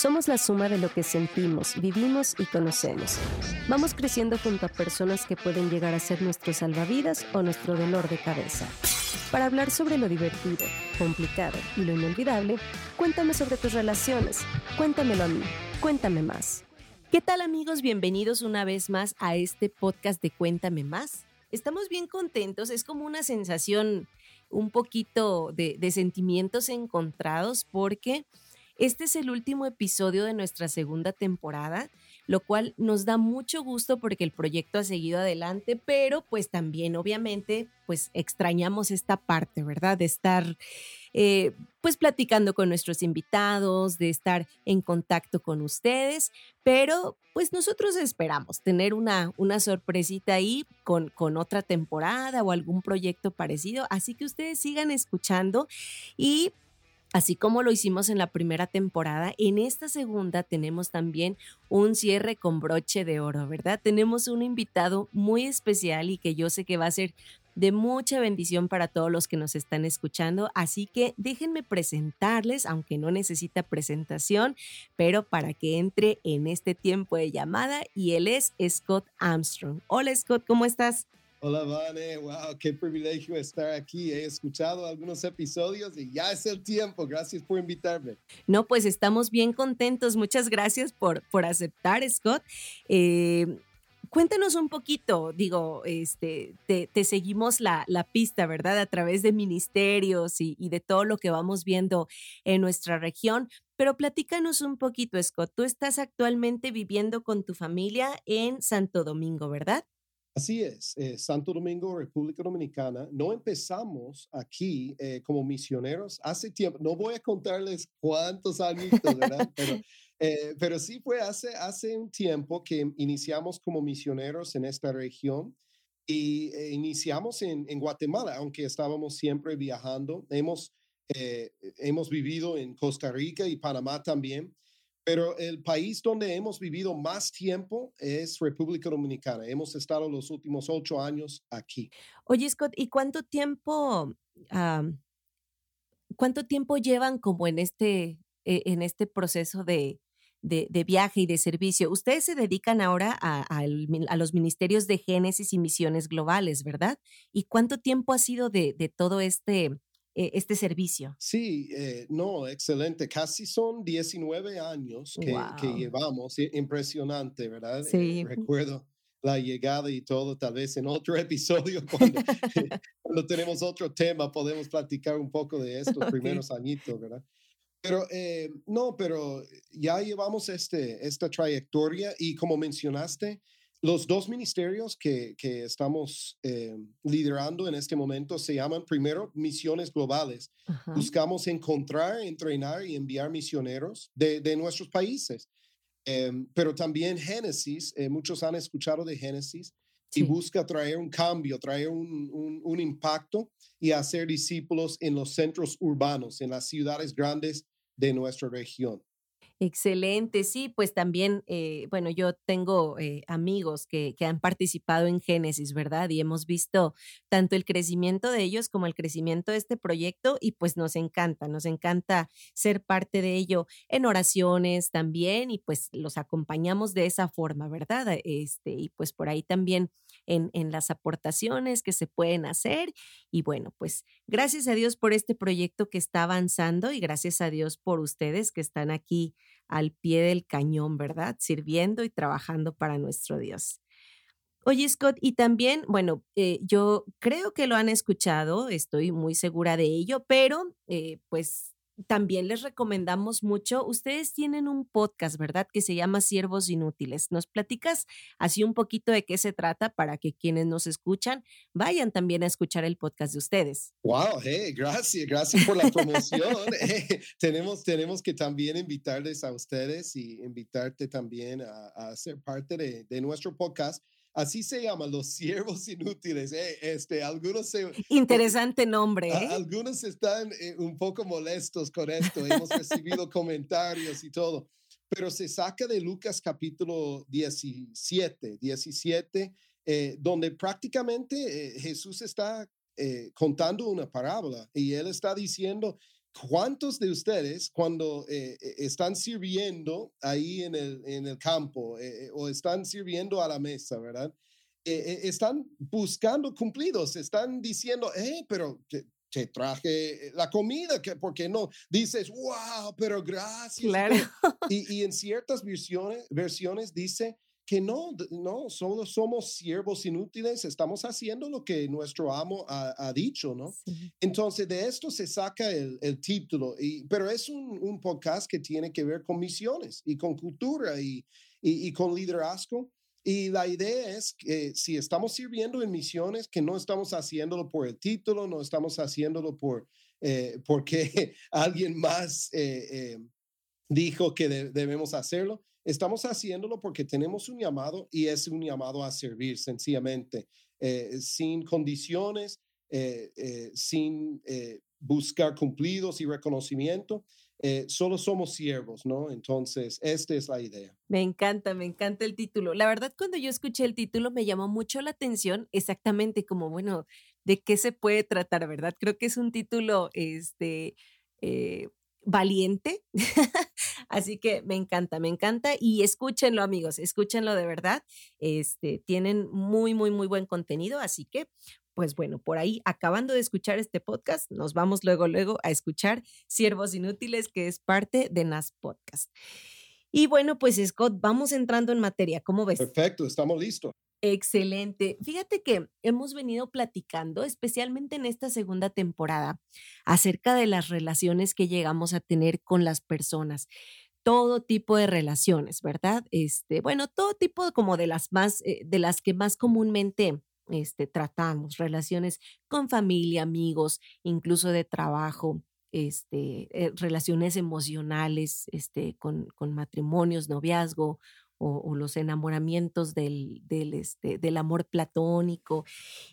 Somos la suma de lo que sentimos, vivimos y conocemos. Vamos creciendo junto a personas que pueden llegar a ser nuestro salvavidas o nuestro dolor de cabeza. Para hablar sobre lo divertido, complicado y lo inolvidable, cuéntame sobre tus relaciones. Cuéntamelo a mí. Cuéntame más. ¿Qué tal amigos? Bienvenidos una vez más a este podcast de Cuéntame más. Estamos bien contentos, es como una sensación un poquito de, de sentimientos encontrados porque este es el último episodio de nuestra segunda temporada, lo cual nos da mucho gusto porque el proyecto ha seguido adelante, pero pues también obviamente pues extrañamos esta parte, ¿verdad? De estar eh, pues platicando con nuestros invitados, de estar en contacto con ustedes, pero pues nosotros esperamos tener una, una sorpresita ahí con, con otra temporada o algún proyecto parecido, así que ustedes sigan escuchando y Así como lo hicimos en la primera temporada, en esta segunda tenemos también un cierre con broche de oro, ¿verdad? Tenemos un invitado muy especial y que yo sé que va a ser de mucha bendición para todos los que nos están escuchando. Así que déjenme presentarles, aunque no necesita presentación, pero para que entre en este tiempo de llamada y él es Scott Armstrong. Hola Scott, ¿cómo estás? Hola, Vane. Wow, qué privilegio estar aquí. He escuchado algunos episodios y ya es el tiempo. Gracias por invitarme. No, pues estamos bien contentos. Muchas gracias por, por aceptar, Scott. Eh, cuéntanos un poquito, digo, este, te, seguimos la, la, pista, ¿verdad? A través de ministerios y, y de todo lo que vamos viendo en nuestra región. Pero platícanos un poquito, Scott. Tú estás actualmente viviendo con tu familia en Santo Domingo, ¿verdad? Así es, eh, Santo Domingo, República Dominicana. No empezamos aquí eh, como misioneros hace tiempo. No voy a contarles cuántos años, ¿verdad? pero, eh, pero sí fue hace, hace un tiempo que iniciamos como misioneros en esta región y iniciamos en, en, Guatemala, aunque estábamos siempre viajando. Hemos, hemos vivido en Costa Rica y Panamá también. Pero el país donde hemos vivido más tiempo es República Dominicana. Hemos estado los últimos ocho años aquí. Oye, Scott, ¿y cuánto tiempo, cuánto tiempo llevan como en este, e, en este proceso de, de, viaje y de servicio? Ustedes se dedican ahora a, los ministerios de Génesis y misiones globales, ¿verdad? ¿Y cuánto tiempo ha sido de, de todo este eh, este servicio? Sí, eh, no, excelente. Casi son 19 años que, llevamos. Impresionante, ¿verdad? Sí. recuerdo la llegada y todo, tal vez en otro episodio, cuando, tenemos otro tema, podemos platicar un poco de estos primeros añitos, ¿verdad? Pero eh, no, pero ya llevamos este, esta trayectoria y como mencionaste, los dos ministerios que, que estamos eh, liderando en este momento se llaman primero misiones globales. Buscamos encontrar, entrenar y enviar misioneros de, de nuestros países. Em, pero también Génesis, eh, muchos han escuchado de Génesis, y busca traer un cambio, traer un, un, un impacto y hacer discípulos en los centros urbanos, en las ciudades grandes de nuestra región. Excelente, sí, pues también, eh, bueno, yo tengo eh, amigos que, que, han participado en Génesis, ¿verdad? Y hemos visto tanto el crecimiento de ellos como el crecimiento de este proyecto y pues nos encanta, nos encanta ser parte de ello en oraciones también y pues los acompañamos de esa forma, ¿verdad? Este, y pues por ahí también en, en las aportaciones que se pueden hacer. Y bueno, pues gracias a Dios por este proyecto que está avanzando y gracias a Dios por ustedes que están aquí al pie del cañón, ¿verdad? Sirviendo y trabajando para nuestro Dios. Oye, Scott, y también, bueno, eh, yo creo que lo han escuchado, estoy muy segura de ello, pero eh, pues también les recomendamos mucho. Ustedes tienen un podcast, ¿verdad? Que se llama Siervos Inútiles. ¿Nos platicas así un poquito de qué se trata para que quienes nos escuchan vayan también a escuchar el podcast de ustedes? Wow, hey, gracias, gracias por la promoción. Eh, tenemos, tenemos que también invitarles a ustedes y invitarte también a, ser parte de, de nuestro podcast Así se llama, los siervos inútiles. Eh, este, algunos se, Interesante nombre. ¿eh? algunos están eh, un poco molestos con esto. Hemos recibido comentarios y todo. Pero se saca de Lucas capítulo 17, 17, donde prácticamente Jesús está contando una parábola y él está diciendo ¿cuántos de ustedes cuando eh, eh, están sirviendo ahí en el, en el campo o están sirviendo a la mesa, verdad? están buscando cumplidos, están diciendo, eh, pero te, traje la comida, que, ¿por qué no? Dices, wow, pero gracias. Claro. Y, y en ciertas versiones, versiones dice, que no, no, solo somos siervos inútiles, estamos haciendo lo que nuestro amo ha, dicho, ¿no? Entonces, de esto se saca el, el título, y, pero es un, un, podcast que tiene que ver con misiones y con cultura y, y, con liderazgo. Y la idea es que si estamos sirviendo en misiones, que no estamos haciéndolo por el título, no estamos haciéndolo por, eh, porque alguien más eh, eh, dijo que debemos hacerlo, Estamos haciéndolo porque tenemos un llamado y es un llamado a servir sencillamente, eh, sin condiciones, eh, eh, sin buscar cumplidos y reconocimiento. solo somos siervos, ¿no? Entonces, esta es la idea. Me encanta, me encanta el título. La verdad, cuando yo escuché el título me llamó mucho la atención, exactamente como, bueno, ¿de qué se puede tratar, verdad? Creo que es un título, este, valiente. Así que me encanta, me encanta y escúchenlo amigos, escúchenlo de verdad. Este, tienen muy, muy, muy buen contenido, así que pues bueno, por ahí, acabando de escuchar este podcast, nos vamos luego, luego a escuchar Siervos Inútiles, que es parte de NAS Podcast. Y bueno, pues Scott, vamos entrando en materia, ¿cómo ves? Perfecto, estamos listos. Excelente. Fíjate que hemos venido platicando, especialmente en esta segunda temporada, acerca de las relaciones que llegamos a tener con las personas. Todo tipo de relaciones, ¿verdad? Este, bueno, todo tipo como de las más, eh, de las que más comúnmente este, tratamos, relaciones con familia, amigos, incluso de trabajo, este, eh, relaciones emocionales, este, con, con matrimonios, noviazgo o, los enamoramientos del, del, este, del amor platónico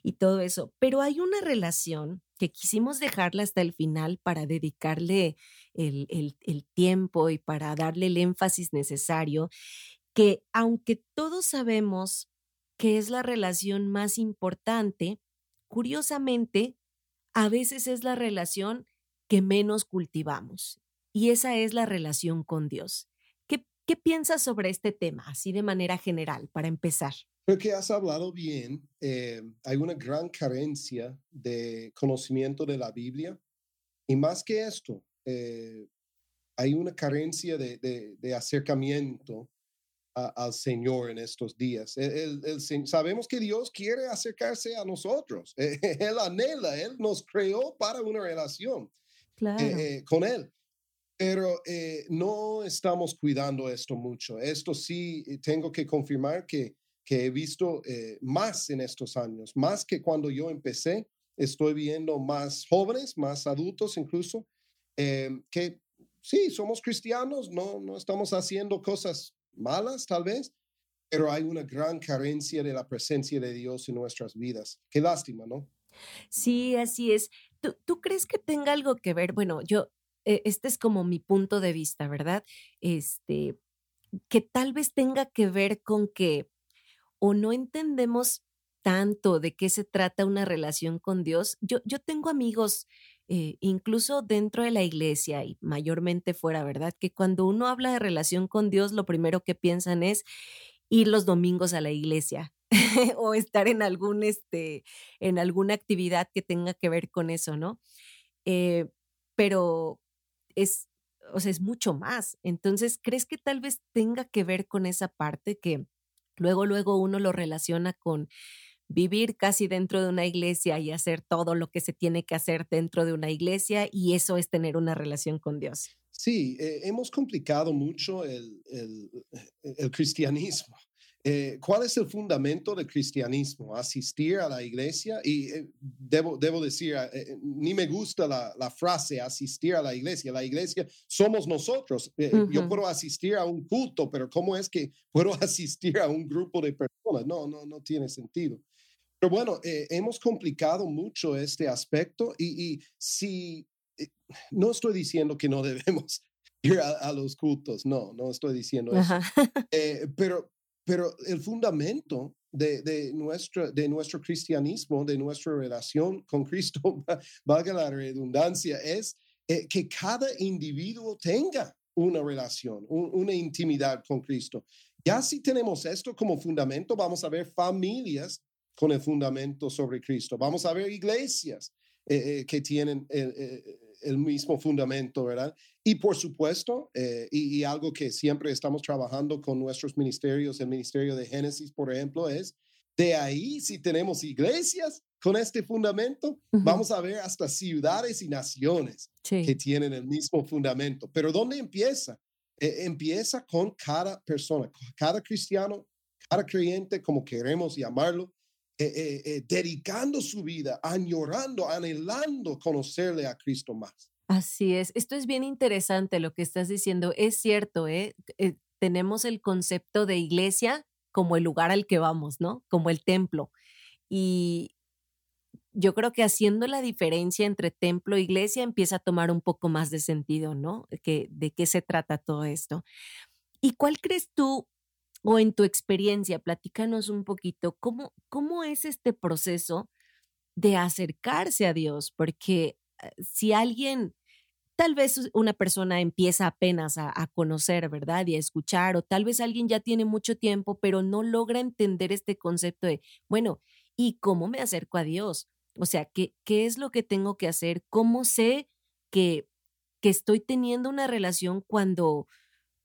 y todo eso. Pero hay una relación que quisimos dejarla hasta el final para dedicarle el, el, el tiempo y para darle el énfasis necesario, que aunque todos sabemos que es la relación más importante, curiosamente, a veces es la relación que menos cultivamos. Y esa es la relación con Dios. ¿Qué piensas sobre este tema, así de manera general, para empezar? Creo que has hablado bien. Eh, hay una gran carencia de conocimiento de la Biblia. Y más que esto, eh, hay una carencia de, acercamiento al Señor en estos días. sabemos que Dios quiere acercarse a nosotros. él anhela, Él nos creó para una relación eh, con Él. Pero eh, no estamos cuidando esto mucho. Esto sí, eh, tengo que confirmar que, que he visto eh, más en estos años, más que cuando yo empecé. Estoy viendo más jóvenes, más adultos incluso, que sí, somos cristianos, no, no estamos haciendo cosas malas tal vez, pero hay una gran carencia de la presencia de Dios en nuestras vidas. Qué lástima, ¿no? Sí, así es. ¿Tú, ¿Tú, crees que tenga algo que ver? Bueno, yo, este es como mi punto de vista, ¿verdad? Este, que tal vez tenga que ver con que o no entendemos tanto de qué se trata una relación con Dios. Yo, yo tengo amigos, eh, incluso dentro de la iglesia y mayormente fuera, ¿verdad? Que cuando uno habla de relación con Dios, lo primero que piensan es ir los domingos a la iglesia o estar en algún, este, en alguna actividad que tenga que ver con eso, ¿no? Eh, pero es, o sea, es mucho más. Entonces, ¿crees que tal vez tenga que ver con esa parte que luego, luego uno lo relaciona con vivir casi dentro de una iglesia y hacer todo lo que se tiene que hacer dentro de una iglesia y eso es tener una relación con Dios? Sí, eh, hemos complicado mucho el, el cristianismo. Eh, ¿Cuál es el fundamento del cristianismo? Asistir a la iglesia. Y eh, debo, debo decir, eh, ni me gusta la, la, frase asistir a la iglesia. La iglesia somos nosotros. Yo puedo asistir a un culto, pero ¿cómo es que puedo asistir a un grupo de personas? No, no, no tiene sentido. Pero bueno, hemos complicado mucho este aspecto y, y si no estoy diciendo que no debemos ir a, los cultos, no, no estoy diciendo eso. pero, pero el fundamento de, de, nuestro, de nuestro cristianismo, de nuestra relación con Cristo, valga la redundancia, es que cada individuo tenga una relación, una intimidad con Cristo. Ya si tenemos esto como fundamento, vamos a ver familias con el fundamento sobre Cristo. Vamos a ver iglesias eh, eh, que tienen el, mismo fundamento, ¿verdad? Y por supuesto, eh, y, algo que siempre estamos trabajando con nuestros ministerios, el ministerio de Génesis, por ejemplo, es de ahí, si tenemos iglesias con este fundamento, vamos a ver hasta ciudades y naciones que tienen el mismo fundamento. Pero ¿dónde empieza? empieza con cada persona, cada cristiano, cada creyente, como queremos llamarlo, eh, eh, eh, dedicando su vida, añorando, anhelando conocerle a Cristo más. Así es. Esto es bien interesante lo que estás diciendo. Es cierto, ¿eh? tenemos el concepto de iglesia como el lugar al que vamos, ¿no? Como el templo. Y yo creo que haciendo la diferencia entre templo e iglesia empieza a tomar un poco más de sentido, ¿no? Que, ¿De qué se trata todo esto? ¿Y cuál crees tú o en tu experiencia, platícanos un poquito, ¿cómo, cómo es este proceso de acercarse a Dios? Porque eh, si alguien, tal vez una persona empieza apenas a, conocer, ¿verdad? Y a escuchar, o tal vez alguien ya tiene mucho tiempo, pero no logra entender este concepto de, bueno, ¿y cómo me acerco a Dios? O sea, ¿qué, qué es lo que tengo que hacer? ¿Cómo sé que, que estoy teniendo una relación cuando,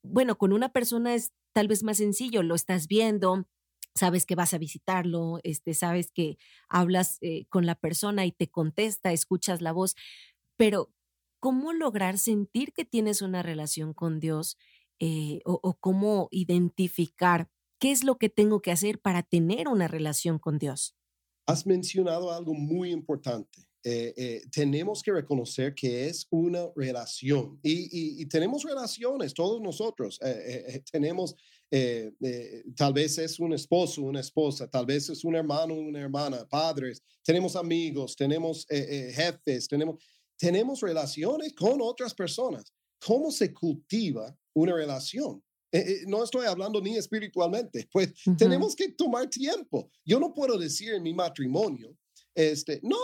bueno, con una persona es tal vez más sencillo, lo estás viendo, sabes que vas a visitarlo, este, sabes que hablas eh, con la persona y te contesta, escuchas la voz, pero ¿cómo lograr sentir que tienes una relación con Dios eh, o, cómo identificar qué es lo que tengo que hacer para tener una relación con Dios? Has mencionado algo muy importante. Eh, tenemos que reconocer que es una relación y, tenemos relaciones, todos nosotros tenemos eh, eh, tal vez es un esposo, una esposa, tal vez es un hermano, una hermana, padres, tenemos amigos, tenemos eh, jefes, tenemos, tenemos relaciones con otras personas. ¿Cómo se cultiva una relación? no estoy hablando ni espiritualmente, pues tenemos que tomar tiempo. Yo no puedo decir en mi matrimonio, este, no,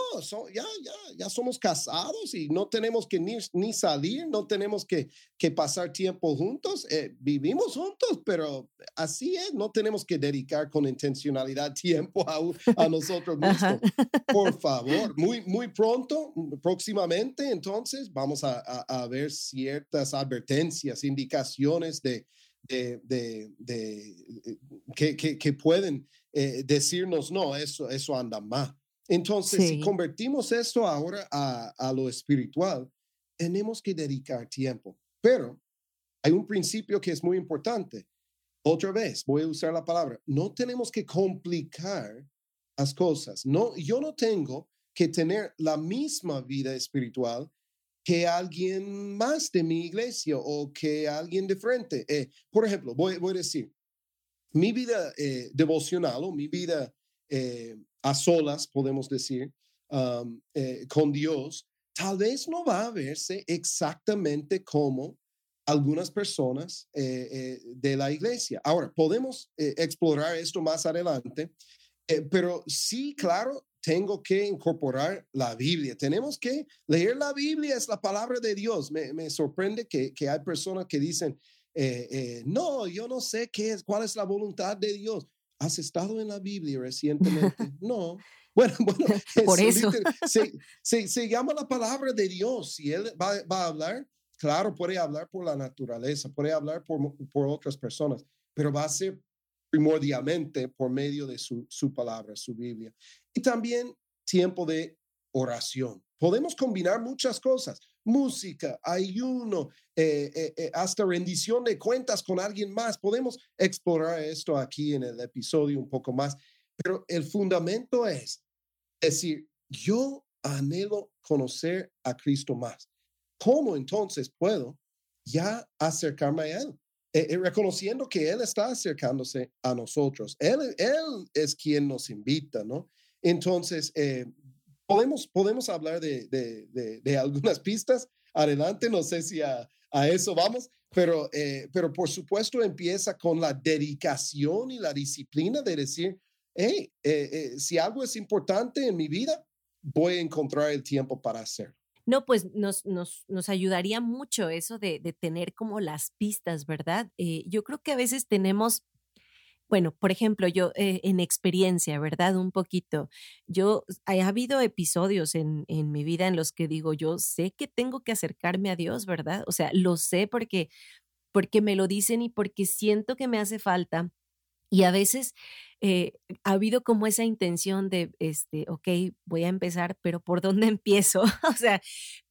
ya, ya, ya somos casados y no tenemos que ni, ni salir, no tenemos que, que pasar tiempo juntos. Eh, vivimos juntos, pero así es, no tenemos que dedicar con intencionalidad tiempo a, a nosotros mismos. Por favor, muy, muy pronto, próximamente, entonces vamos a, a, ver ciertas advertencias, indicaciones de, de, de, de eh, que, que, que, pueden eh, decirnos, no, eso, eso anda mal. Entonces, si convertimos esto ahora a, lo espiritual, tenemos que dedicar tiempo. Pero hay un principio que es muy importante. Otra vez, voy a usar la palabra, no tenemos que complicar las cosas. No, yo no tengo que tener la misma vida espiritual que alguien más de mi iglesia o que alguien de frente. Eh, por ejemplo, voy, voy, a decir, mi vida eh, devocional o mi vida eh, a solas, podemos decir, eh, con Dios, tal vez no va a verse exactamente como algunas personas eh, de la iglesia. Ahora, podemos explorar esto más adelante, pero sí, claro, tengo que incorporar la Biblia. Tenemos que leer la Biblia, es la palabra de Dios. Me, sorprende que, que, hay personas que dicen, no, yo no sé qué es, cuál es la voluntad de Dios. ¿Has estado en la Biblia recientemente? No. Bueno, bueno, por eso. Se, se, llama la palabra de Dios. Si Él va, va, a hablar, claro, puede hablar por la naturaleza, puede hablar por, por otras personas, pero va a ser primordialmente por medio de su, su palabra, su Biblia. Y también tiempo de oración. Podemos combinar muchas cosas música, ayuno, eh, eh, eh, hasta rendición de cuentas con alguien más. Podemos explorar esto aquí en el episodio un poco más, pero el fundamento es decir, yo anhelo conocer a Cristo más. ¿Cómo entonces puedo ya acercarme a Él? reconociendo que Él está acercándose a nosotros. Él, él es quien nos invita, ¿no? Entonces, podemos, podemos hablar de, de, de, algunas pistas. Adelante, no sé si a, a eso vamos, pero, eh, pero por supuesto empieza con la dedicación y la disciplina de decir, hey, eh, eh, si algo es importante en mi vida, voy a encontrar el tiempo para hacerlo. No, pues nos, nos, nos ayudaría mucho eso de, de, tener como las pistas, ¿verdad? Eh, yo creo que a veces tenemos bueno, por ejemplo, yo eh, en experiencia, ¿verdad? Un poquito. Yo, ha habido episodios en, en, mi vida en los que digo, yo sé que tengo que acercarme a Dios, ¿verdad? O sea, lo sé porque, porque me lo dicen y porque siento que me hace falta. Y a veces eh, ha habido como esa intención de, este, ok, voy a empezar, pero ¿por dónde empiezo? o sea,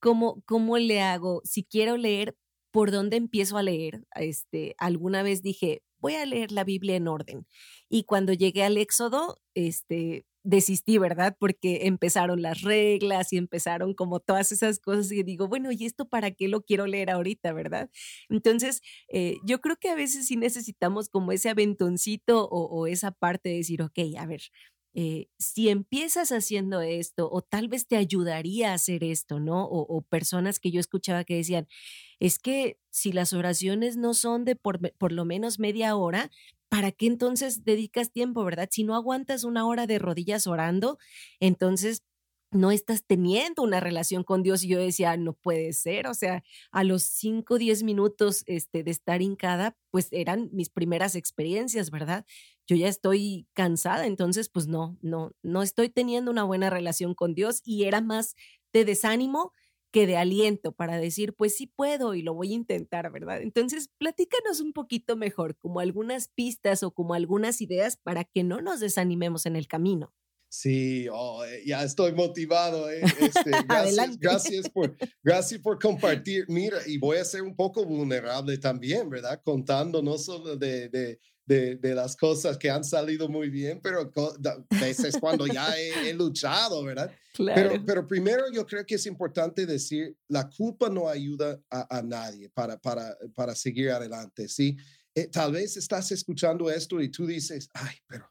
¿cómo, ¿cómo le hago? Si quiero leer, ¿por dónde empiezo a leer? Este, alguna vez dije, voy a leer la Biblia en orden. Y cuando llegué al Éxodo, este, desistí, ¿verdad? Porque empezaron las reglas y empezaron como todas esas cosas y digo, bueno, ¿y esto para qué lo quiero leer ahorita, verdad? Entonces, eh, yo creo que a veces sí necesitamos como ese aventoncito o, o esa parte de decir, ok, a ver, eh, si empiezas haciendo esto, o tal vez te ayudaría a hacer esto, ¿no? O, personas que yo escuchaba que decían, es que si las oraciones no son de por, lo menos media hora, ¿para qué entonces dedicas tiempo, verdad? Si no aguantas una hora de rodillas orando, entonces no estás teniendo una relación con Dios. Y yo decía, no puede ser. O sea, a los 5 o 10 minutos este, de estar hincada, pues eran mis primeras experiencias, ¿verdad? Yo ya estoy cansada, entonces pues no, no, no estoy teniendo una buena relación con Dios y era más de desánimo que de aliento para decir, pues sí puedo y lo voy a intentar, ¿verdad? Entonces, platícanos un poquito mejor, como algunas pistas o como algunas ideas para que no nos desanimemos en el camino. Sí, oh, eh, ya estoy motivado. Eh, este, gracias, gracias, por, gracias por compartir. Mira, y voy a ser un poco vulnerable también, ¿verdad? Contando no solo de, de, de, las cosas que han salido muy bien, pero veces cuando ya he, luchado, ¿verdad? Pero, pero primero yo creo que es importante decir, la culpa no ayuda a, a nadie para, para, para seguir adelante, ¿sí? Eh, tal vez estás escuchando esto y tú dices, ay, pero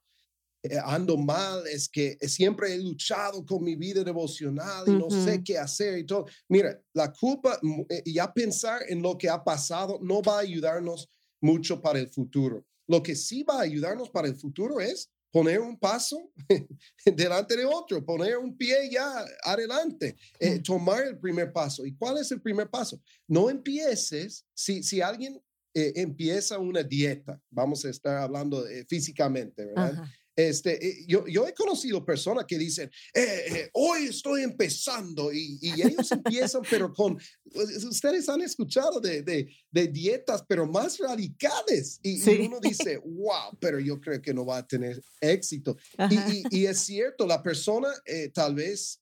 eh, ando mal, es que siempre he luchado con mi vida devocional y no sé qué hacer y todo. Mira, la culpa, eh, ya pensar en lo que ha pasado no va a ayudarnos mucho para el futuro. Lo que sí va a ayudarnos para el futuro es poner un paso delante de otro, poner un pie ya adelante, eh, tomar el primer paso. ¿Y cuál es el primer paso? No empieces, si, si alguien empieza una dieta, vamos a estar hablando físicamente, ¿verdad? Este, eh, yo, yo he conocido personas que dicen, eh, eh, hoy estoy empezando y, y ellos empiezan, pero con, pues, ustedes han escuchado de, de, de dietas, pero más radicales. Y, uno dice, wow, pero yo creo que no va a tener éxito. Y, y, es cierto, la persona tal vez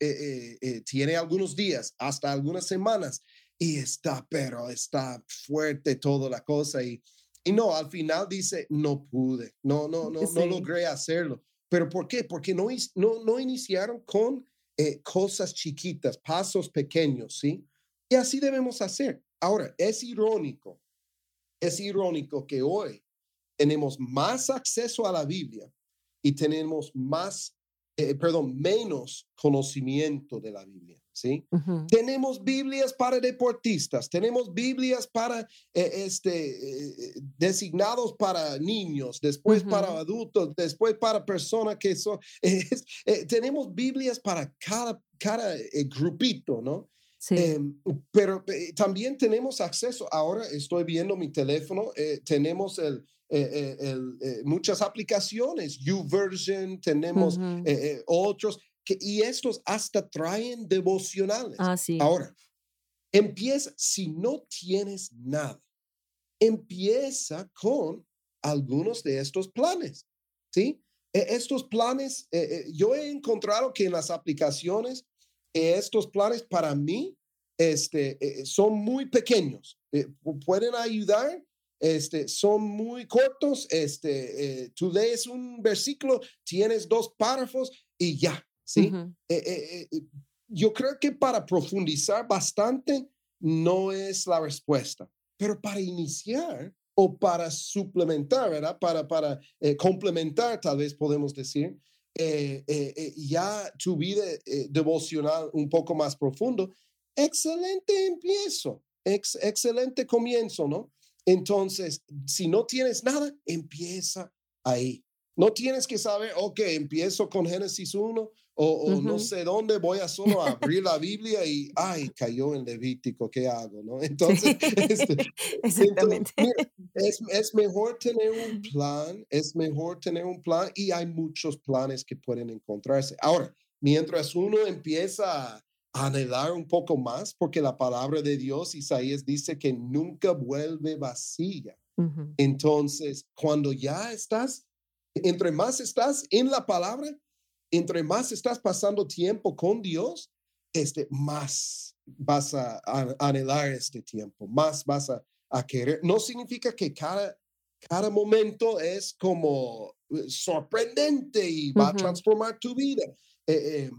tiene algunos días, hasta algunas semanas, y está, pero está fuerte toda la cosa. Y, y no, al final dice, no pude, no, no, no, no logré hacerlo. ¿Pero por qué? Porque no, no, no iniciaron con eh, cosas chiquitas, pasos pequeños, ¿sí? Y así debemos hacer. Ahora, es irónico, es irónico que hoy tenemos más acceso a la Biblia y tenemos más, eh, perdón, menos conocimiento de la Biblia. ¿Sí? Tenemos Biblias para deportistas, tenemos Biblias para, eh, este, eh, designados para niños, después para adultos, después para personas que son, eh, tenemos Biblias para cada, cada grupito, ¿no? Sí. Em, pero también tenemos acceso, ahora estoy viendo mi teléfono, tenemos el, muchas aplicaciones, YouVersion, tenemos otros, y estos hasta traen devocionales. Ah, sí. Ahora, empieza, si no tienes nada, empieza con algunos de estos planes, ¿sí? E, estos planes, eh, eh, yo he encontrado que en las aplicaciones, estos planes para mí este, eh, son muy pequeños, pueden ayudar, este, son muy cortos, este, tú lees un versículo, tienes dos párrafos y ya, ¿sí? Eh, eh, eh, yo creo que para profundizar bastante no es la respuesta, pero para iniciar o para suplementar, ¿verdad? Para, para complementar, tal vez podemos decir, ya tu vida devocional un poco más profundo, excelente empiezo, excelente comienzo, ¿no? Entonces, si no tienes nada, empieza ahí. No tienes que saber, ok, empiezo con Génesis 1 o, no sé dónde, voy a solo abrir la Biblia y, ay, cayó en Levítico, ¿qué hago? ¿no? Entonces, este, Exactamente. es, es, mejor tener un plan, es mejor tener un plan y hay muchos planes que pueden encontrarse. Ahora, mientras uno empieza a anhelar un poco más, porque la palabra de Dios, Isaías dice que nunca vuelve vacía. Entonces, cuando ya estás, entre más estás en la palabra, entre más estás pasando tiempo con Dios, este, más vas a, anhelar este tiempo, más vas a, querer. No significa que cada, cada momento es como eh, sorprendente y va a transformar tu vida. Eh, eh,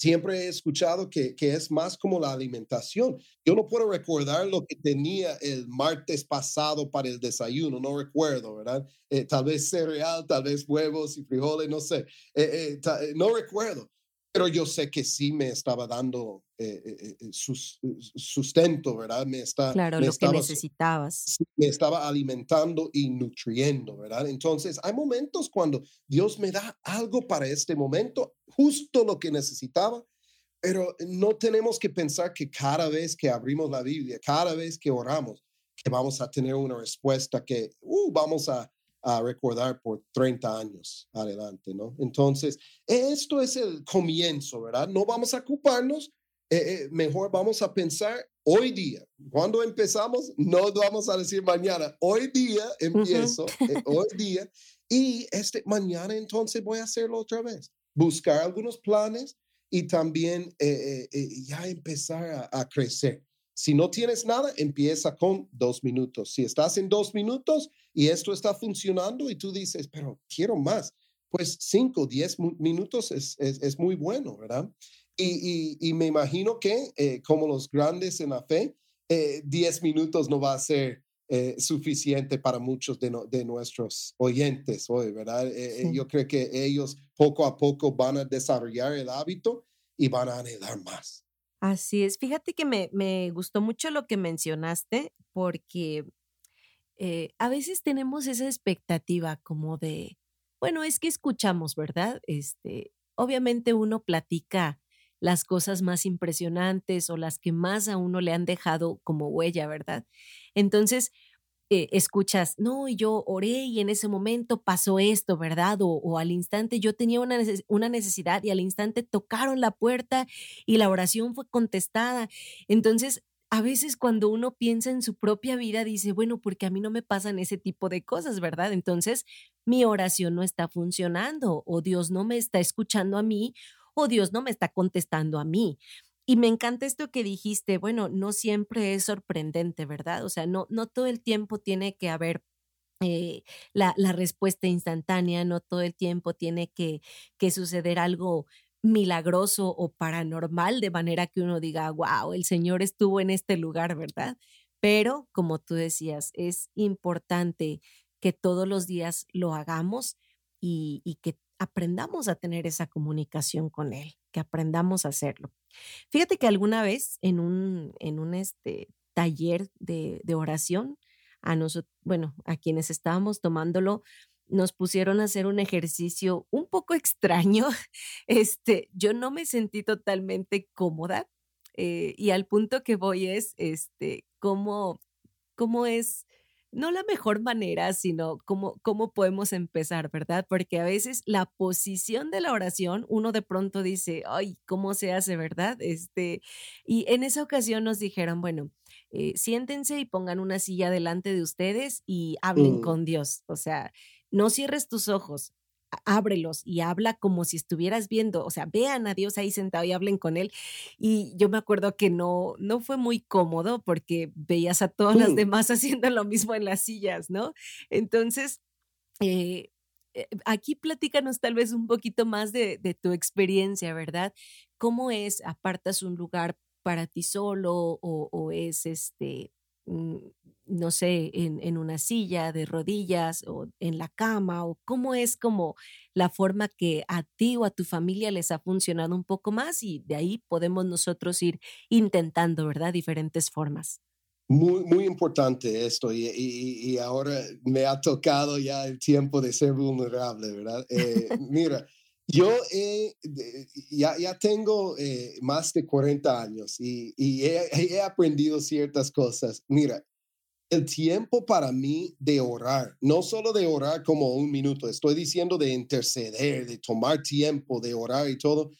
siempre he escuchado que, que, es más como la alimentación. Yo no puedo recordar lo que tenía el martes pasado para el desayuno, no recuerdo, ¿verdad? Eh, tal vez cereal, tal vez huevos y frijoles, no sé, eh, eh, no recuerdo pero yo sé que sí me estaba dando eh, eh, eh, sustento, ¿verdad? Me está, claro, lo que necesitabas. Me estaba alimentando y nutriendo, ¿verdad? Entonces, hay momentos cuando Dios me da algo para este momento, justo lo que necesitaba, pero no tenemos que pensar que cada vez que abrimos la Biblia, cada vez que oramos, que vamos a tener una respuesta que uh, vamos a a recordar por 30 años adelante, ¿no? Entonces, esto es el comienzo, ¿verdad? No vamos a ocuparnos, eh, eh, mejor vamos a pensar hoy día. Cuando empezamos, no vamos a decir mañana, hoy día empiezo, eh, hoy día, y este mañana entonces voy a hacerlo otra vez. Buscar algunos planes y también ya empezar a crecer. Si no tienes nada, empieza con dos minutos. Si estás en dos minutos y esto está funcionando y tú dices, pero quiero más, pues cinco, diez minutos es, es, muy bueno, ¿verdad? Y, y, me imagino que eh, como los grandes en la fe, eh, diez minutos no va a ser eh, suficiente para muchos de, de, nuestros oyentes hoy, ¿verdad? Yo creo que ellos poco a poco van a desarrollar el hábito y van a anhelar más. Así es. Fíjate que me, me gustó mucho lo que mencionaste porque eh, a veces tenemos esa expectativa como de, bueno, es que escuchamos, ¿verdad? Este, obviamente uno platica las cosas más impresionantes o las que más a uno le han dejado como huella, ¿verdad? Entonces, eh, escuchas, no, yo oré y en ese momento pasó esto, ¿verdad? O, al instante yo tenía una, una necesidad y al instante tocaron la puerta y la oración fue contestada. Entonces, a veces cuando uno piensa en su propia vida, dice, bueno, porque a mí no me pasan ese tipo de cosas, ¿verdad? Entonces, mi oración no está funcionando o Dios no me está escuchando a mí o Dios no me está contestando a mí. Y me encanta esto que dijiste, bueno, no siempre es sorprendente, ¿verdad? O sea, no, no todo el tiempo tiene que haber eh, la, la, respuesta instantánea, no todo el tiempo tiene que, que suceder algo milagroso o paranormal de manera que uno diga, wow, el Señor estuvo en este lugar, ¿verdad? Pero, como tú decías, es importante que todos los días lo hagamos y, y que aprendamos a tener esa comunicación con Él, que aprendamos a hacerlo. Fíjate que alguna vez en un, en un este, taller de, de oración, a nosotros, bueno, a quienes estábamos tomándolo, nos pusieron a hacer un ejercicio un poco extraño. Este, yo no me sentí totalmente cómoda eh, y al punto que voy es, este, cómo, cómo es no la mejor manera, sino cómo, cómo podemos empezar, ¿verdad? Porque a veces la posición de la oración, uno de pronto dice, ay, ¿cómo se hace, verdad? Este, y en esa ocasión nos dijeron, bueno, eh, siéntense y pongan una silla delante de ustedes y hablen mm. con Dios. O sea, no cierres tus ojos, ábrelos y habla como si estuvieras viendo, o sea, vean a Dios ahí sentado y hablen con él. Y yo me acuerdo que no, no fue muy cómodo porque veías a todas las demás haciendo lo mismo en las sillas, ¿no? Entonces, eh, eh, aquí platícanos tal vez un poquito más de, de tu experiencia, ¿verdad? ¿Cómo es, apartas un lugar para ti solo o, o es este, mm, no sé, en, una silla de rodillas o en la cama o cómo es como la forma que a ti o a tu familia les ha funcionado un poco más y de ahí podemos nosotros ir intentando, ¿verdad? Diferentes formas. Muy, muy importante esto y, y, ahora me ha tocado ya el tiempo de ser vulnerable, ¿verdad? Eh, mira, yo ya, ya tengo eh, más de 40 años y, y he, he, aprendido ciertas cosas. Mira, el tiempo para mí de orar, no solo de orar como un minuto, estoy diciendo de interceder, de tomar tiempo, de orar y todo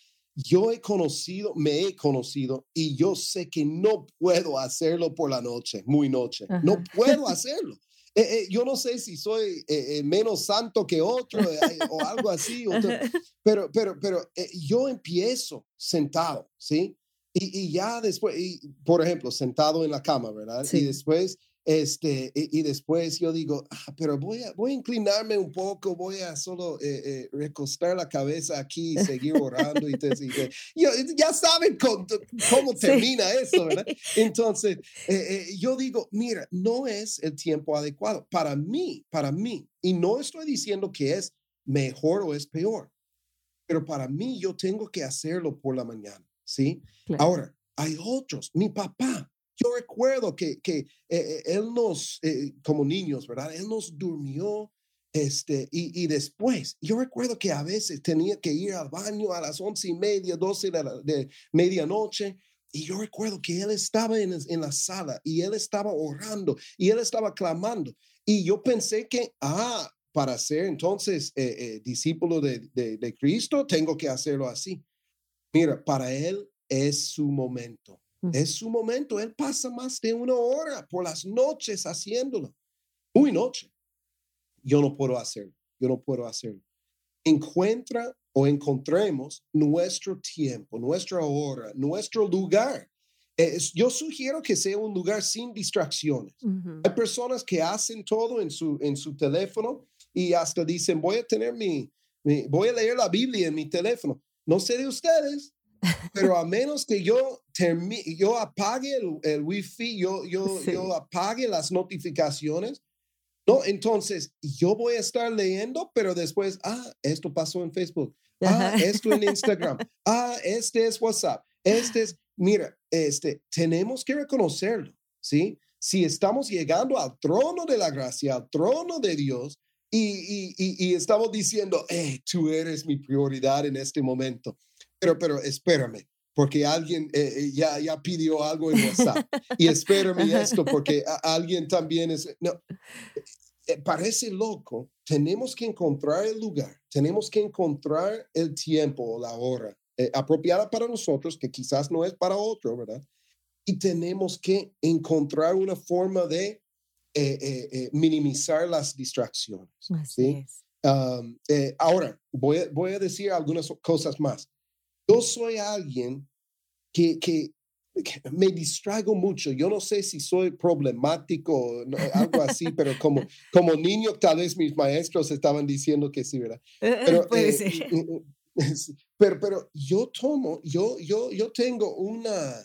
yo he conocido, me he conocido y yo sé que no puedo hacerlo por la noche, muy noche. No puedo hacerlo. Eh, eh, yo no sé si soy eh, menos santo que otro o algo así, pero, pero, pero yo empiezo sentado, ¿sí? Y, y ya después, y, por ejemplo, sentado en la cama, ¿verdad? Y después este, y, después yo digo, ah, pero voy a, voy a inclinarme un poco, voy a solo eh, eh, recostar la cabeza aquí y seguir orando. y, te, ya saben cómo, cómo termina eso, ¿verdad? Entonces, eh, yo digo, mira, no es el tiempo adecuado para mí, para mí. Y no estoy diciendo que es mejor o es peor, pero para mí yo tengo que hacerlo por la mañana, ¿sí? Ahora, hay otros, mi papá, yo recuerdo que, que eh, eh, él nos, eh, como niños, ¿verdad? Él nos durmió este, y, y, después, yo recuerdo que a veces tenía que ir al baño a las once y media, doce de, de medianoche. Y yo recuerdo que él estaba en, en, la sala y él estaba orando y él estaba clamando. Y yo pensé que, ah, para ser entonces discípulo de, de, de Cristo, tengo que hacerlo así. Mira, para él es su momento. Es su momento. Él pasa más de una hora por las noches haciéndolo. Muy noche. Yo no puedo hacerlo. Yo no puedo hacerlo. Encuentra o encontremos nuestro tiempo, nuestra hora, nuestro lugar. yo sugiero que sea un lugar sin distracciones. Hay personas que hacen todo en su, en su teléfono y hasta dicen, voy a tener mi, voy a leer la Biblia en mi teléfono. No sé de ustedes, pero a menos que yo, yo apague el, el wifi, yo, yo, yo apague las notificaciones, no, entonces yo voy a estar leyendo, pero después, ah, esto pasó en Facebook, ah, esto en Instagram, ah, este es WhatsApp, este es, mira, este, tenemos que reconocerlo, ¿sí? Si estamos llegando al trono de la gracia, al trono de Dios, y, y, y, estamos diciendo, hey, tú eres mi prioridad en este momento. Pero, pero espérame, porque alguien eh, eh, ya, ya pidió algo en WhatsApp. y espérame esto, porque alguien también es... No, eh, parece loco. Tenemos que encontrar el lugar, tenemos que encontrar el tiempo o la hora apropiada para nosotros, que quizás no es para otro, ¿verdad? Y tenemos que encontrar una forma de minimizar las distracciones. ¿sí? ahora, voy, voy a decir algunas cosas más. Yo soy alguien que, que, me distraigo mucho. Yo no sé si soy problemático o algo así, pero como, como niño tal vez mis maestros estaban diciendo que sí, ¿verdad? Eh, eh, pero, Puede ser. pero, pero yo tomo, yo, yo, yo tengo una,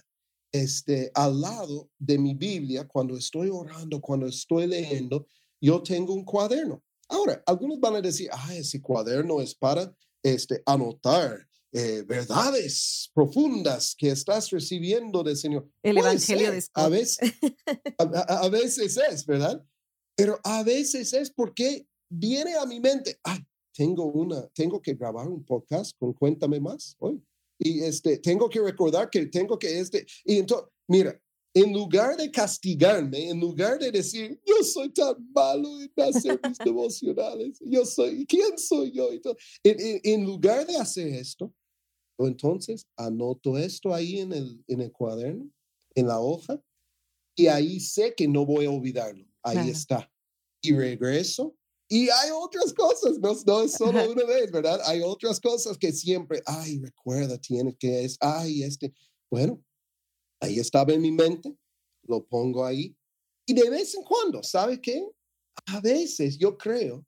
este, al lado de mi Biblia, cuando estoy orando, cuando estoy leyendo, yo tengo un cuaderno. Ahora, algunos van a decir, ah, ese cuaderno es para este, anotar eh, verdades profundas que estás recibiendo del Señor. El Evangelio de a veces, a, veces es, ¿verdad? Pero a veces es porque viene a mi mente, ay, tengo una, tengo que grabar un podcast con Cuéntame Más hoy. Y este, tengo que recordar que tengo que este, y entonces, mira, en lugar de castigarme, en lugar de decir, yo soy tan malo en hacer mis devocionales, yo soy, ¿quién soy yo? en, lugar de hacer esto, entonces anoto esto ahí en el, en el cuaderno, en la hoja, y ahí sé que no voy a olvidarlo. Ahí está. Y regreso. Y hay otras cosas, no, no es solo una vez, ¿verdad? Hay otras cosas que siempre, ay, recuerda, tienes que es, ay, este. Bueno, ahí estaba en mi mente, lo pongo ahí. Y de vez en cuando, ¿sabe qué? A veces yo creo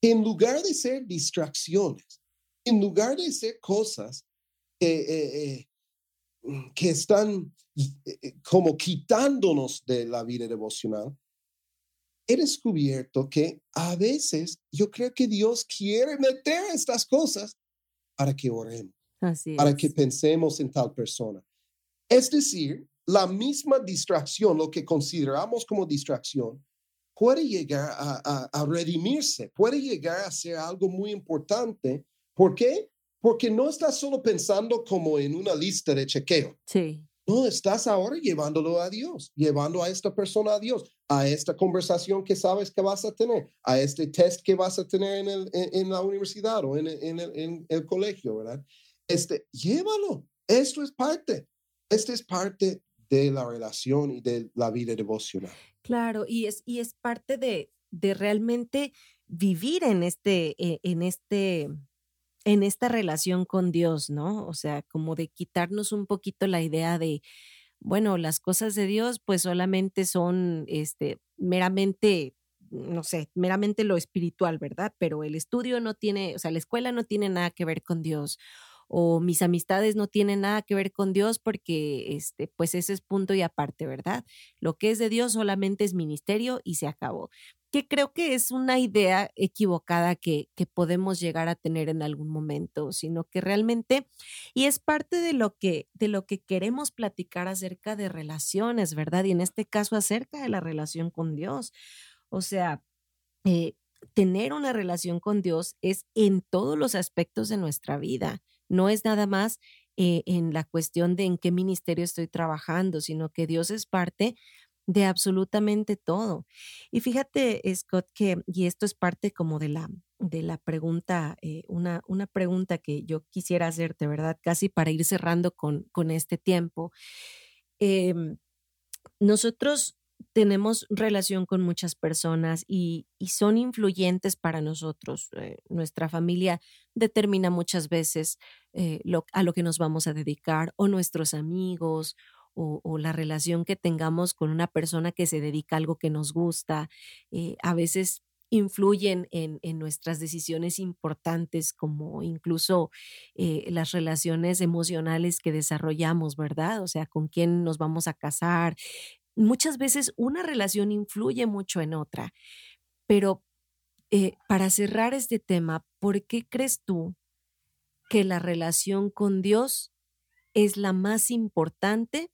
que en lugar de ser distracciones, en lugar de ser cosas eh, eh, mm, que están eh, como quitándonos de la vida devocional, he descubierto que a veces yo creo que Dios quiere meter estas cosas para que oremos, para que pensemos en tal persona. Es decir, la misma distracción, lo que consideramos como distracción, puede llegar a, a, redimirse, puede llegar a ser algo muy importante. ¿Por qué? Porque no estás solo pensando como en una lista de chequeo. Sí. No, estás ahora llevándolo a Dios, llevando a esta persona a Dios, a esta conversación que sabes que vas a tener, a este test que vas a tener en, el, en, la universidad o en, en, el, en el colegio, ¿verdad? Este, llévalo. Esto es parte. Este es parte de la relación y de la vida devocional. Claro, y es, y es parte de, de realmente vivir en este, eh, en este, en esta relación con Dios, ¿no? O sea, como de quitarnos un poquito la idea de, bueno, las cosas de Dios pues solamente son, este, meramente no sé, meramente lo espiritual, ¿verdad? Pero el estudio no tiene, o sea, la escuela no tiene nada que ver con Dios o mis amistades no tienen nada que ver con Dios porque este pues ese es punto y aparte, ¿verdad? Lo que es de Dios solamente es ministerio y se acabó. Que creo que es una idea equivocada que, que podemos llegar a tener en algún momento, sino que realmente, y es parte de lo que, de lo que queremos platicar acerca de relaciones, ¿verdad? Y en este caso acerca de la relación con Dios. O sea, eh, tener una relación con Dios es en todos los aspectos de nuestra vida. No es nada más eh, en la cuestión de en qué ministerio estoy trabajando, sino que Dios es parte de absolutamente todo. Y fíjate, Scott, que, y esto es parte como de la, de la pregunta, eh, una, una pregunta que yo quisiera hacerte, ¿verdad? Casi para ir cerrando con, con este tiempo. Em, nosotros tenemos relación con muchas personas y, son influyentes para nosotros. Eh, nuestra familia determina muchas veces eh, a lo que nos vamos a dedicar o nuestros amigos o, la relación que tengamos con una persona que se dedica a algo que nos gusta. Eh, a veces influyen en, nuestras decisiones importantes, como incluso las relaciones emocionales que desarrollamos, ¿verdad? O sea, con quién nos vamos a casar, muchas veces una relación influye mucho en otra, pero eh, para cerrar este tema, ¿por qué crees tú que la relación con Dios es la más importante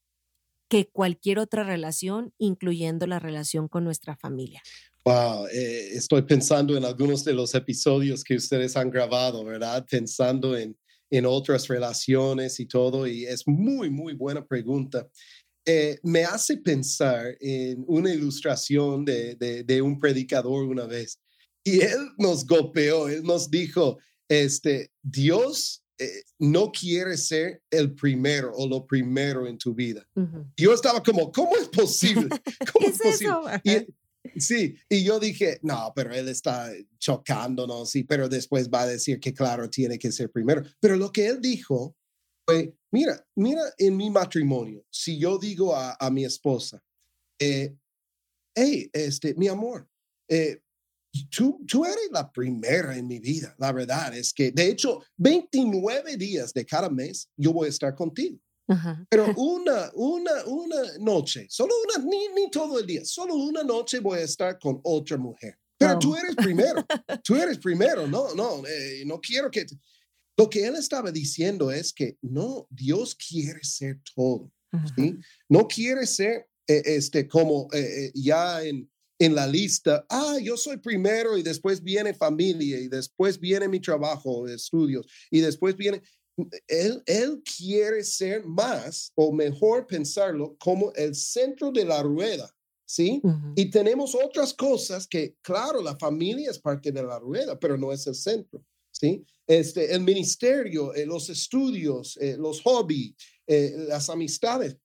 que cualquier otra relación, incluyendo la relación con nuestra familia? Wow, eh, estoy pensando en algunos de los episodios que ustedes han grabado, ¿verdad? Pensando en, en otras relaciones y todo, y es muy, muy buena pregunta. Eh, me hace pensar en una ilustración de, de, un predicador una vez. Y él nos golpeó, él nos dijo, este, Dios eh, no quiere ser el primero o lo primero en tu vida. Yo estaba como, ¿cómo es posible? ¿Cómo es, posible? sí, y yo dije, no, pero él está chocándonos, sí, pero después va a decir que claro, tiene que ser primero. Pero lo que él dijo mira, mira en mi matrimonio, si yo digo a, mi esposa, eh, hey, este, mi amor, eh, tú, tú eres la primera en mi vida. La verdad es que, de hecho, 29 días de cada mes yo voy a estar contigo. Pero una, una, una noche, solo una, ni, ni todo el día, solo una noche voy a estar con otra mujer. Pero tú eres primero, tú eres primero, no, no, eh, no quiero que... Lo que él estaba diciendo es que no, Dios quiere ser todo. ¿sí? No quiere ser eh, este, como eh, eh, ya en, en la lista, ah, yo soy primero y después viene familia y después viene mi trabajo, estudios y después viene... Él, él quiere ser más o mejor pensarlo como el centro de la rueda. ¿sí? Y tenemos otras cosas que, claro, la familia es parte de la rueda, pero no es el centro, ¿sí? este, el ministerio, eh, los estudios, eh, los hobbies, eh, las amistades.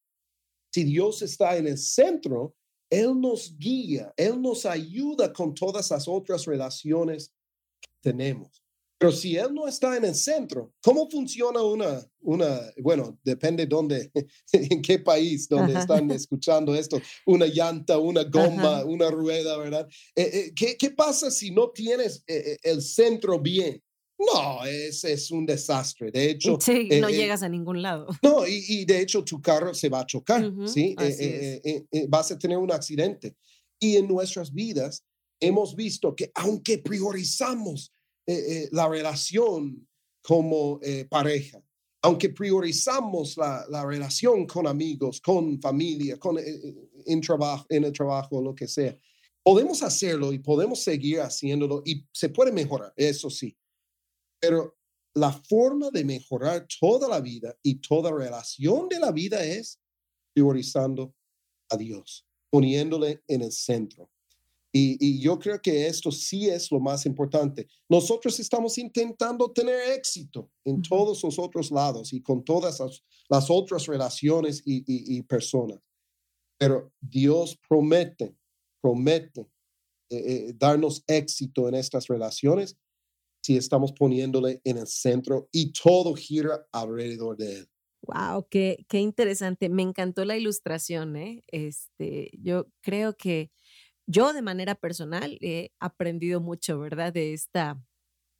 Si Dios está en el centro, Él nos guía, Él nos ayuda con todas las otras relaciones que tenemos. Pero si Él no está en el centro, ¿cómo funciona una, una bueno, depende dónde, en qué país donde están escuchando esto, una llanta, una goma, una rueda, ¿verdad? ¿qué, ¿qué, pasa si no tienes el centro bien? No, es, es un desastre. De hecho, sí, no eh, eh, llegas a ningún lado. No, y, y, de hecho tu carro se va a chocar, ¿sí? Eh, vas a tener un accidente. Y en nuestras vidas hemos visto que aunque priorizamos la relación como pareja, aunque priorizamos la, la relación con amigos, con familia, con, en, trabajo, en el trabajo, lo que sea, podemos hacerlo y podemos seguir haciéndolo y se puede mejorar, eso sí. Pero la forma de mejorar toda la vida y toda relación de la vida es priorizando a Dios, poniéndole en el centro. Y, yo creo que esto sí es lo más importante. Nosotros estamos intentando tener éxito en todos los otros lados y con todas las, otras relaciones y, personas. Pero Dios promete, promete eh, eh, darnos éxito en estas relaciones si estamos poniéndole en el centro y todo gira alrededor de él. Wow, qué, qué interesante. Me encantó la ilustración, ¿eh? Este, yo creo que yo de manera personal he aprendido mucho, ¿verdad? De esta,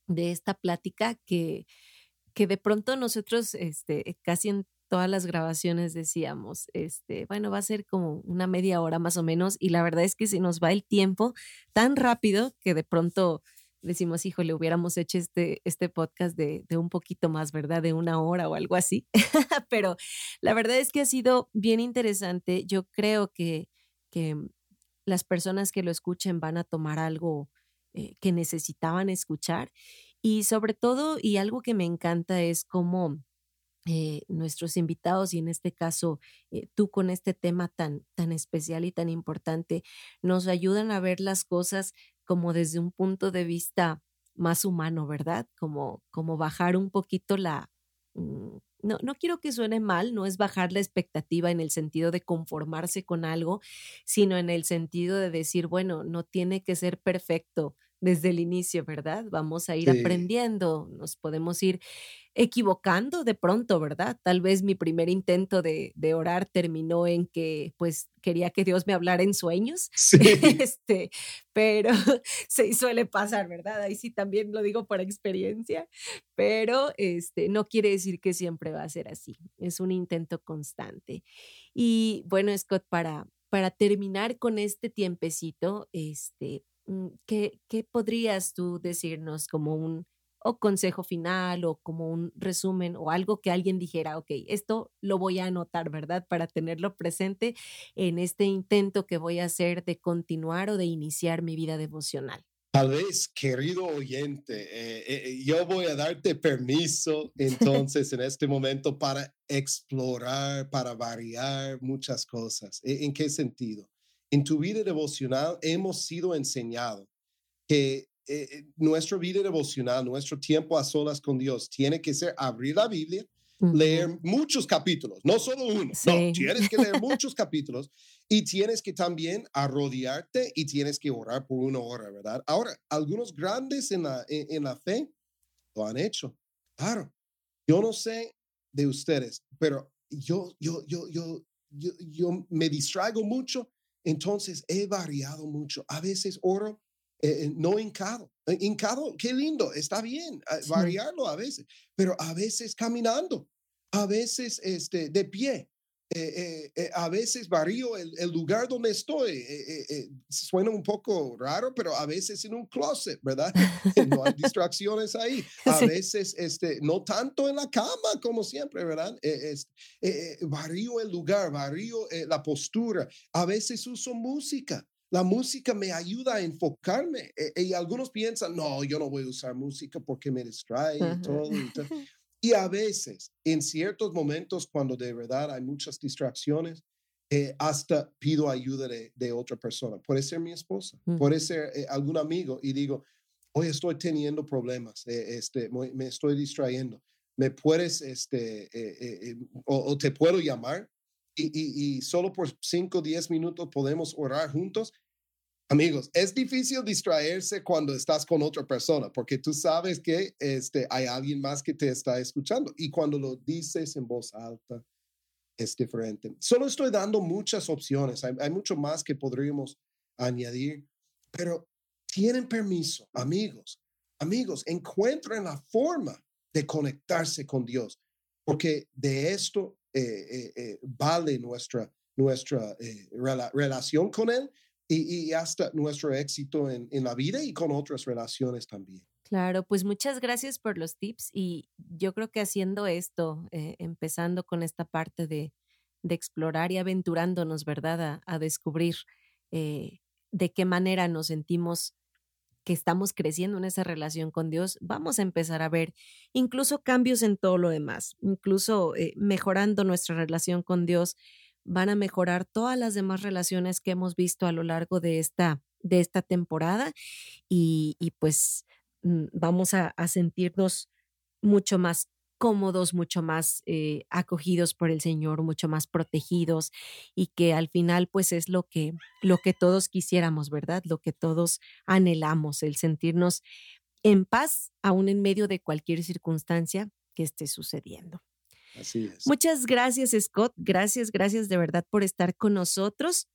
de esta plática que, que de pronto nosotros, este, casi en todas las grabaciones decíamos, este, bueno, va a ser como una media hora más o menos, y la verdad es que se nos va el tiempo tan rápido que de pronto decimos, hijo, le hubiéramos hecho este, este podcast de, de, un poquito más, ¿verdad? De una hora o algo así. Pero la verdad es que ha sido bien interesante. Yo creo que, que las personas que lo escuchen van a tomar algo eh, que necesitaban escuchar. Y sobre todo, y algo que me encanta es cómo eh, nuestros invitados y en este caso eh, tú con este tema tan, tan especial y tan importante nos ayudan a ver las cosas como desde un punto de vista más humano, ¿verdad? Como, como bajar un poquito la... Mm, no, no quiero que suene mal, no es bajar la expectativa en el sentido de conformarse con algo, sino en el sentido de decir, bueno, no tiene que ser perfecto desde el inicio, ¿verdad? Vamos a ir aprendiendo, nos podemos ir equivocando de pronto, ¿verdad? Tal vez mi primer intento de, orar terminó en que pues quería que Dios me hablara en sueños, sí. este, pero se suele pasar, ¿verdad? Ahí sí también lo digo por experiencia, pero este, no quiere decir que siempre va a ser así, es un intento constante. Y bueno, Scott, para, para terminar con este tiempecito, este, ¿qué, ¿qué podrías tú decirnos como un o consejo final o como un resumen o algo que alguien dijera, ok, esto lo voy a anotar, ¿verdad? Para tenerlo presente en este intento que voy a hacer de continuar o de iniciar mi vida devocional. Tal vez, querido oyente, eh, eh, yo voy a darte permiso entonces en este momento para explorar, para variar muchas cosas. ¿E, ¿En qué sentido? En tu vida devocional hemos sido enseñados que eh, eh, nuestra vida devocional, nuestro tiempo a solas con Dios, tiene que ser abrir la Biblia, leer muchos capítulos, no solo uno, no, tienes que leer muchos capítulos y tienes que también arrodillarte y tienes que orar por una hora, ¿verdad? Ahora, algunos grandes en la, en, la fe lo han hecho. Claro, yo no sé de ustedes, pero yo, yo, yo, yo, yo, yo me distraigo mucho, entonces he variado mucho. A veces oro eh, eh, no hincado. Eh, hincado, qué lindo, está bien, variarlo a veces, pero a veces caminando, a veces este, de pie, a veces varío el, lugar donde estoy. suena un poco raro, pero a veces en un closet, ¿verdad? no hay distracciones ahí. A veces este, no tanto en la cama como siempre, ¿verdad? varío el lugar, varío la postura. A veces uso música. La música me ayuda a enfocarme. Y, algunos piensan, no, yo no voy a usar música porque me distrae y todo. Y, a veces, en ciertos momentos, cuando de verdad hay muchas distracciones, eh, hasta pido ayuda de, otra persona. Puede ser mi esposa, puede ser eh, algún amigo y digo, hoy estoy teniendo problemas, eh, este, me, estoy distrayendo. ¿Me puedes, este, o, te puedo llamar? y, solo por 5 o 10 minutos podemos orar juntos. Amigos, es difícil distraerse cuando estás con otra persona porque tú sabes que este, hay alguien más que te está escuchando y cuando lo dices en voz alta es diferente. Solo estoy dando muchas opciones, hay, mucho más que podríamos añadir, pero tienen permiso, amigos, amigos, encuentren la forma de conectarse con Dios, porque de esto eh, eh, eh, vale nuestra, nuestra relación con Él, y, hasta nuestro éxito en, en, la vida y con otras relaciones también. Claro, pues muchas gracias por los tips y yo creo que haciendo esto, eh, empezando con esta parte de, de, explorar y aventurándonos, ¿verdad? A, descubrir eh, de qué manera nos sentimos que estamos creciendo en esa relación con Dios, vamos a empezar a ver incluso cambios en todo lo demás, incluso eh, mejorando nuestra relación con Dios, van a mejorar todas las demás relaciones que hemos visto a lo largo de esta, de esta temporada y, pues mm, vamos a, sentirnos mucho más cómodos, mucho más eh, acogidos por el Señor, mucho más protegidos y que al final pues es lo que, lo que todos quisiéramos, ¿verdad? Lo que todos anhelamos, el sentirnos en paz aún en medio de cualquier circunstancia que esté sucediendo. Así es. Muchas gracias, Scott. Gracias, gracias de verdad por estar con nosotros.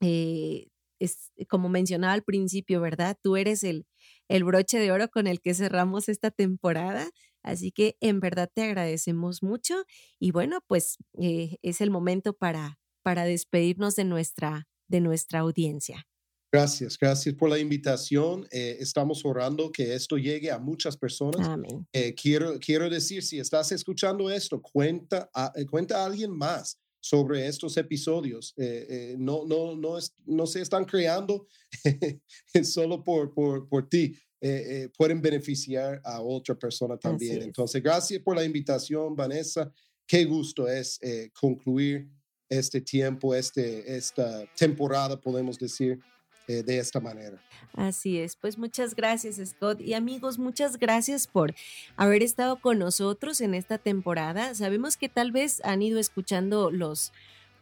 Eh, es, como mencionaba al principio, ¿verdad? Tú eres el, el broche de oro con el que cerramos esta temporada. Así que en verdad te agradecemos mucho. Y bueno, pues eh, es el momento para, para despedirnos de nuestra, de nuestra audiencia. Gracias, gracias por la invitación. Eh, estamos orando que esto llegue a muchas personas. Eh, quiero, quiero decir, si estás escuchando esto, cuenta a, eh, cuenta a alguien más sobre estos episodios. no, no, no, es, no se están creando solo por, por, por ti. pueden beneficiar a otra persona también. Entonces, gracias por la invitación, Vanessa. Qué gusto es concluir este tiempo, este, esta temporada, podemos decir, eh, de esta manera. Así es, pues muchas gracias Scott y amigos, muchas gracias por haber estado con nosotros en esta temporada. Sabemos que tal vez han ido escuchando los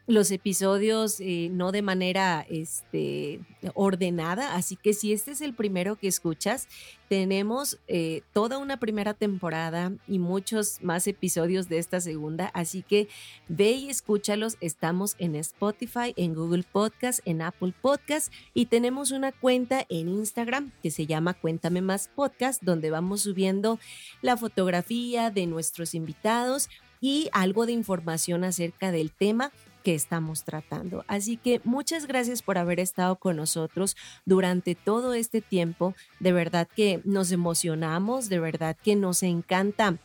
los episodios eh, no de manera este, ordenada, así que si este es el primero que escuchas, tenemos eh, toda una primera temporada y muchos más episodios de esta segunda, así que ve y escúchalos. Estamos en Spotify, en Google Podcast, en Apple Podcast y tenemos una cuenta en Instagram que se llama Cuéntame Más Podcast, donde vamos subiendo la fotografía de nuestros invitados y algo de información acerca del tema que estamos tratando. Así que muchas gracias por haber estado con nosotros durante todo este tiempo. De verdad que nos emocionamos, de verdad que nos encanta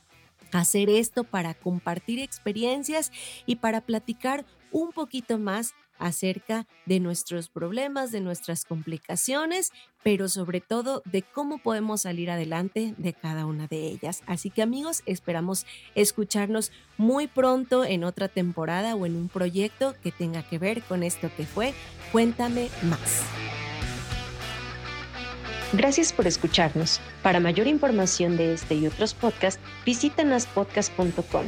hacer esto para compartir experiencias y para platicar un poquito más acerca de nuestros problemas, de nuestras complicaciones, pero sobre todo de cómo podemos salir adelante de cada una de ellas. Así que amigos, esperamos escucharnos muy pronto en otra temporada o en un proyecto que tenga que ver con esto que fue Cuéntame más. Gracias por escucharnos. Para mayor información de este y otros podcasts, visita naspodcast.com.